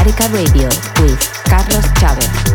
Balearica Radio with Carlos Chavez.